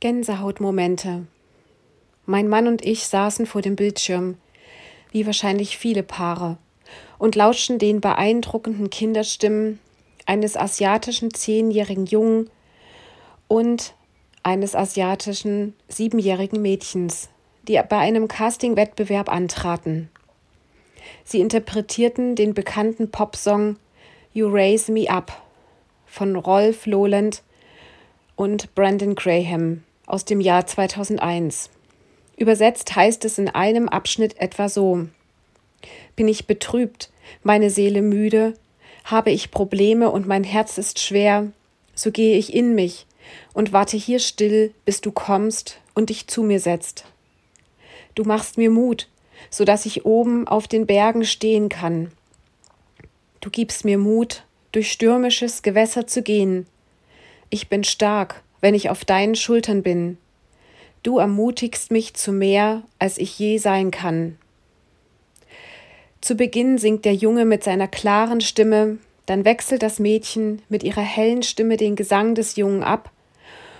Gänsehautmomente. Mein Mann und ich saßen vor dem Bildschirm, wie wahrscheinlich viele Paare, und lauschten den beeindruckenden Kinderstimmen eines asiatischen zehnjährigen Jungen und eines asiatischen siebenjährigen Mädchens, die bei einem Casting-Wettbewerb antraten. Sie interpretierten den bekannten Popsong You Raise Me Up von Rolf Lowland und Brandon Graham aus dem Jahr 2001. Übersetzt heißt es in einem Abschnitt etwa so Bin ich betrübt, meine Seele müde, habe ich Probleme und mein Herz ist schwer, so gehe ich in mich und warte hier still, bis du kommst und dich zu mir setzt. Du machst mir Mut, so dass ich oben auf den Bergen stehen kann. Du gibst mir Mut, durch stürmisches Gewässer zu gehen. Ich bin stark, wenn ich auf deinen Schultern bin. Du ermutigst mich zu mehr, als ich je sein kann. Zu Beginn singt der Junge mit seiner klaren Stimme, dann wechselt das Mädchen mit ihrer hellen Stimme den Gesang des Jungen ab,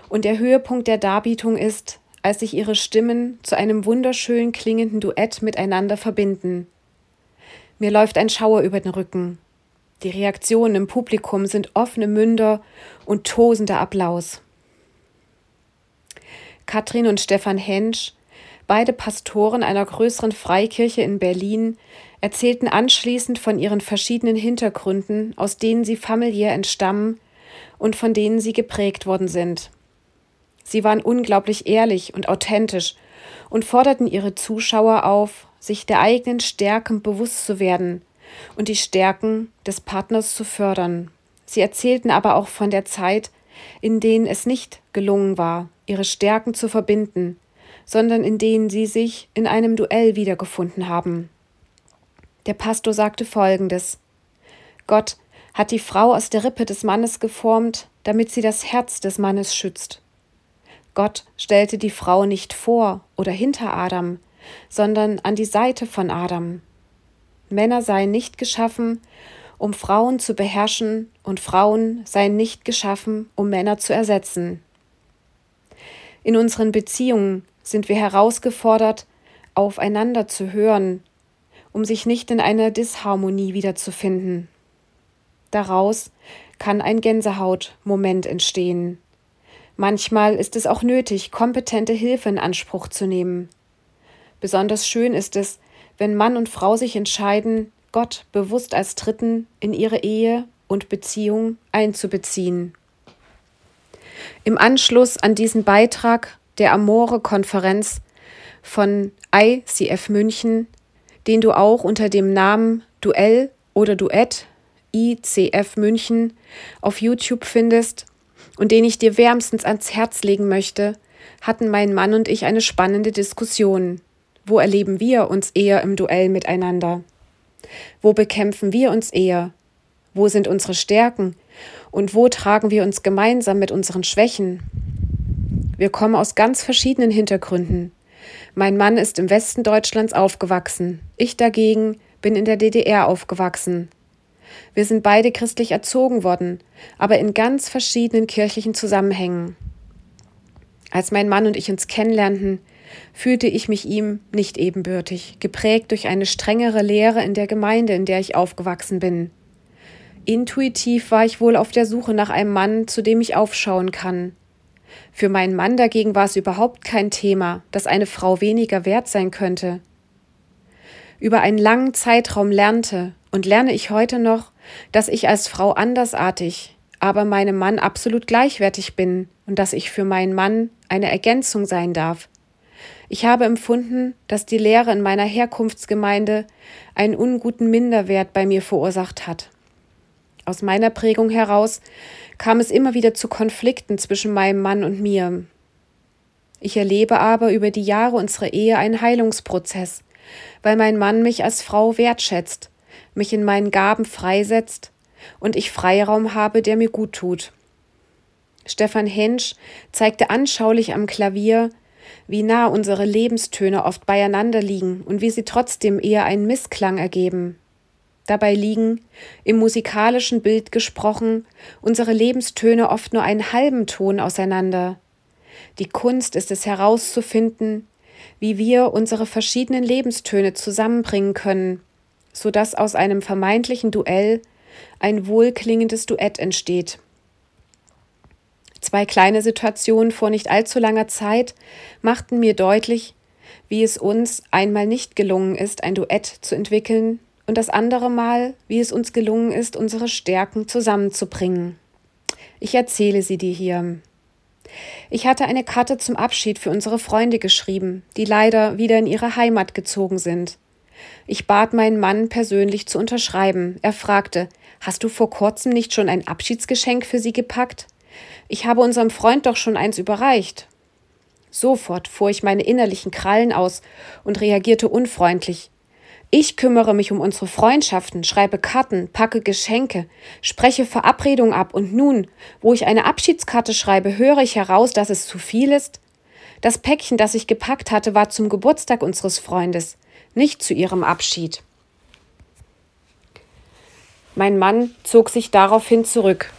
und der Höhepunkt der Darbietung ist, als sich ihre Stimmen zu einem wunderschön klingenden Duett miteinander verbinden. Mir läuft ein Schauer über den Rücken. Die Reaktionen im Publikum sind offene Münder und tosender Applaus. Katrin und Stefan Hensch, beide Pastoren einer größeren Freikirche in Berlin, erzählten anschließend von ihren verschiedenen Hintergründen, aus denen sie familiär entstammen und von denen sie geprägt worden sind. Sie waren unglaublich ehrlich und authentisch und forderten ihre Zuschauer auf, sich der eigenen Stärken bewusst zu werden und die Stärken des Partners zu fördern. Sie erzählten aber auch von der Zeit, in denen es nicht gelungen war, ihre Stärken zu verbinden, sondern in denen sie sich in einem Duell wiedergefunden haben. Der Pastor sagte folgendes Gott hat die Frau aus der Rippe des Mannes geformt, damit sie das Herz des Mannes schützt. Gott stellte die Frau nicht vor oder hinter Adam, sondern an die Seite von Adam. Männer seien nicht geschaffen, um Frauen zu beherrschen, und Frauen seien nicht geschaffen, um Männer zu ersetzen. In unseren Beziehungen sind wir herausgefordert, aufeinander zu hören, um sich nicht in einer Disharmonie wiederzufinden. Daraus kann ein Gänsehautmoment entstehen. Manchmal ist es auch nötig, kompetente Hilfe in Anspruch zu nehmen. Besonders schön ist es, wenn Mann und Frau sich entscheiden, Gott bewusst als Dritten in ihre Ehe und Beziehung einzubeziehen. Im Anschluss an diesen Beitrag der Amore-Konferenz von ICF München, den du auch unter dem Namen Duell oder Duett ICF München auf YouTube findest und den ich dir wärmstens ans Herz legen möchte, hatten mein Mann und ich eine spannende Diskussion. Wo erleben wir uns eher im Duell miteinander? Wo bekämpfen wir uns eher? Wo sind unsere Stärken? Und wo tragen wir uns gemeinsam mit unseren Schwächen? Wir kommen aus ganz verschiedenen Hintergründen. Mein Mann ist im Westen Deutschlands aufgewachsen. Ich dagegen bin in der DDR aufgewachsen. Wir sind beide christlich erzogen worden, aber in ganz verschiedenen kirchlichen Zusammenhängen. Als mein Mann und ich uns kennenlernten, fühlte ich mich ihm nicht ebenbürtig, geprägt durch eine strengere Lehre in der Gemeinde, in der ich aufgewachsen bin. Intuitiv war ich wohl auf der Suche nach einem Mann, zu dem ich aufschauen kann. Für meinen Mann dagegen war es überhaupt kein Thema, dass eine Frau weniger wert sein könnte. Über einen langen Zeitraum lernte und lerne ich heute noch, dass ich als Frau andersartig, aber meinem Mann absolut gleichwertig bin und dass ich für meinen Mann eine Ergänzung sein darf, ich habe empfunden, dass die Lehre in meiner Herkunftsgemeinde einen unguten Minderwert bei mir verursacht hat. Aus meiner Prägung heraus kam es immer wieder zu Konflikten zwischen meinem Mann und mir. Ich erlebe aber über die Jahre unserer Ehe einen Heilungsprozess, weil mein Mann mich als Frau wertschätzt, mich in meinen Gaben freisetzt und ich Freiraum habe, der mir gut tut. Stefan Hensch zeigte anschaulich am Klavier, wie nah unsere Lebenstöne oft beieinander liegen und wie sie trotzdem eher einen Missklang ergeben. Dabei liegen, im musikalischen Bild gesprochen, unsere Lebenstöne oft nur einen halben Ton auseinander. Die Kunst ist es herauszufinden, wie wir unsere verschiedenen Lebenstöne zusammenbringen können, so dass aus einem vermeintlichen Duell ein wohlklingendes Duett entsteht. Zwei kleine Situationen vor nicht allzu langer Zeit machten mir deutlich, wie es uns einmal nicht gelungen ist, ein Duett zu entwickeln, und das andere Mal, wie es uns gelungen ist, unsere Stärken zusammenzubringen. Ich erzähle sie dir hier. Ich hatte eine Karte zum Abschied für unsere Freunde geschrieben, die leider wieder in ihre Heimat gezogen sind. Ich bat meinen Mann persönlich zu unterschreiben. Er fragte Hast du vor kurzem nicht schon ein Abschiedsgeschenk für sie gepackt? Ich habe unserem Freund doch schon eins überreicht. Sofort fuhr ich meine innerlichen Krallen aus und reagierte unfreundlich. Ich kümmere mich um unsere Freundschaften, schreibe Karten, packe Geschenke, spreche Verabredungen ab und nun, wo ich eine Abschiedskarte schreibe, höre ich heraus, dass es zu viel ist? Das Päckchen, das ich gepackt hatte, war zum Geburtstag unseres Freundes, nicht zu ihrem Abschied. Mein Mann zog sich daraufhin zurück.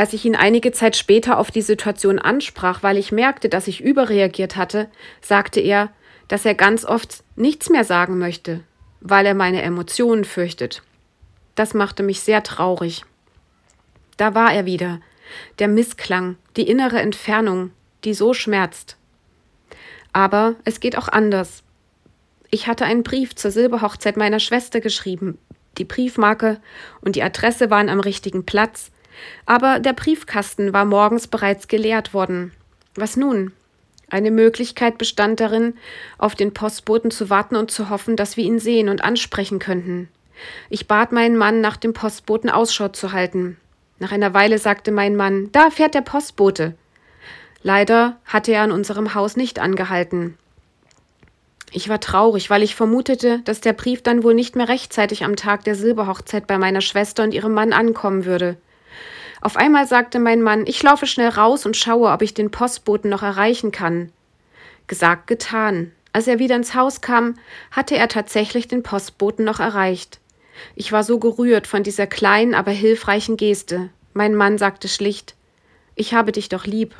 Als ich ihn einige Zeit später auf die Situation ansprach, weil ich merkte, dass ich überreagiert hatte, sagte er, dass er ganz oft nichts mehr sagen möchte, weil er meine Emotionen fürchtet. Das machte mich sehr traurig. Da war er wieder, der Missklang, die innere Entfernung, die so schmerzt. Aber es geht auch anders. Ich hatte einen Brief zur Silberhochzeit meiner Schwester geschrieben. Die Briefmarke und die Adresse waren am richtigen Platz, aber der Briefkasten war morgens bereits geleert worden. Was nun? Eine Möglichkeit bestand darin, auf den Postboten zu warten und zu hoffen, dass wir ihn sehen und ansprechen könnten. Ich bat meinen Mann, nach dem Postboten Ausschau zu halten. Nach einer Weile sagte mein Mann, da fährt der Postbote. Leider hatte er an unserem Haus nicht angehalten. Ich war traurig, weil ich vermutete, dass der Brief dann wohl nicht mehr rechtzeitig am Tag der Silberhochzeit bei meiner Schwester und ihrem Mann ankommen würde. Auf einmal sagte mein Mann, ich laufe schnell raus und schaue, ob ich den Postboten noch erreichen kann. Gesagt, getan. Als er wieder ins Haus kam, hatte er tatsächlich den Postboten noch erreicht. Ich war so gerührt von dieser kleinen, aber hilfreichen Geste. Mein Mann sagte schlicht Ich habe dich doch lieb.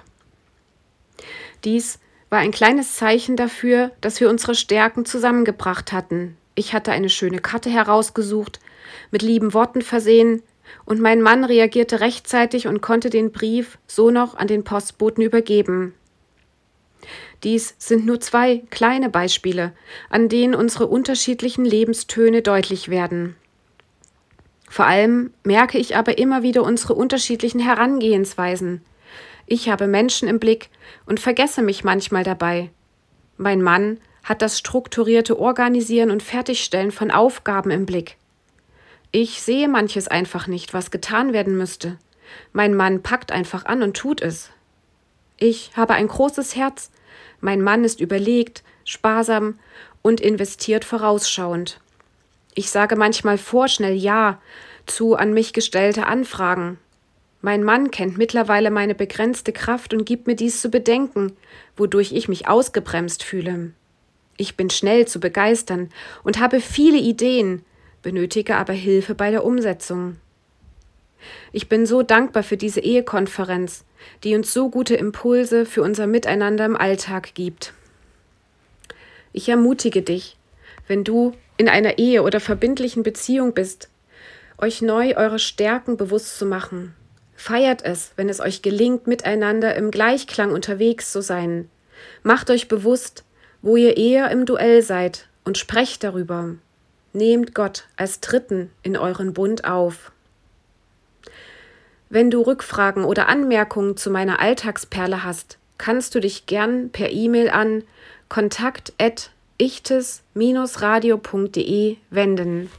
Dies war ein kleines Zeichen dafür, dass wir unsere Stärken zusammengebracht hatten. Ich hatte eine schöne Karte herausgesucht, mit lieben Worten versehen, und mein Mann reagierte rechtzeitig und konnte den Brief so noch an den Postboten übergeben. Dies sind nur zwei kleine Beispiele, an denen unsere unterschiedlichen Lebenstöne deutlich werden. Vor allem merke ich aber immer wieder unsere unterschiedlichen Herangehensweisen. Ich habe Menschen im Blick und vergesse mich manchmal dabei. Mein Mann hat das strukturierte Organisieren und Fertigstellen von Aufgaben im Blick. Ich sehe manches einfach nicht, was getan werden müsste. Mein Mann packt einfach an und tut es. Ich habe ein großes Herz. Mein Mann ist überlegt, sparsam und investiert vorausschauend. Ich sage manchmal vorschnell Ja zu an mich gestellte Anfragen. Mein Mann kennt mittlerweile meine begrenzte Kraft und gibt mir dies zu bedenken, wodurch ich mich ausgebremst fühle. Ich bin schnell zu begeistern und habe viele Ideen, benötige aber Hilfe bei der Umsetzung. Ich bin so dankbar für diese Ehekonferenz, die uns so gute Impulse für unser Miteinander im Alltag gibt. Ich ermutige dich, wenn du in einer Ehe oder verbindlichen Beziehung bist, euch neu eure Stärken bewusst zu machen. Feiert es, wenn es euch gelingt, miteinander im Gleichklang unterwegs zu sein. Macht euch bewusst, wo ihr eher im Duell seid und sprecht darüber. Nehmt Gott als Dritten in euren Bund auf. Wenn du Rückfragen oder Anmerkungen zu meiner Alltagsperle hast, kannst du dich gern per E-Mail an kontakt@ichtes-radio.de wenden.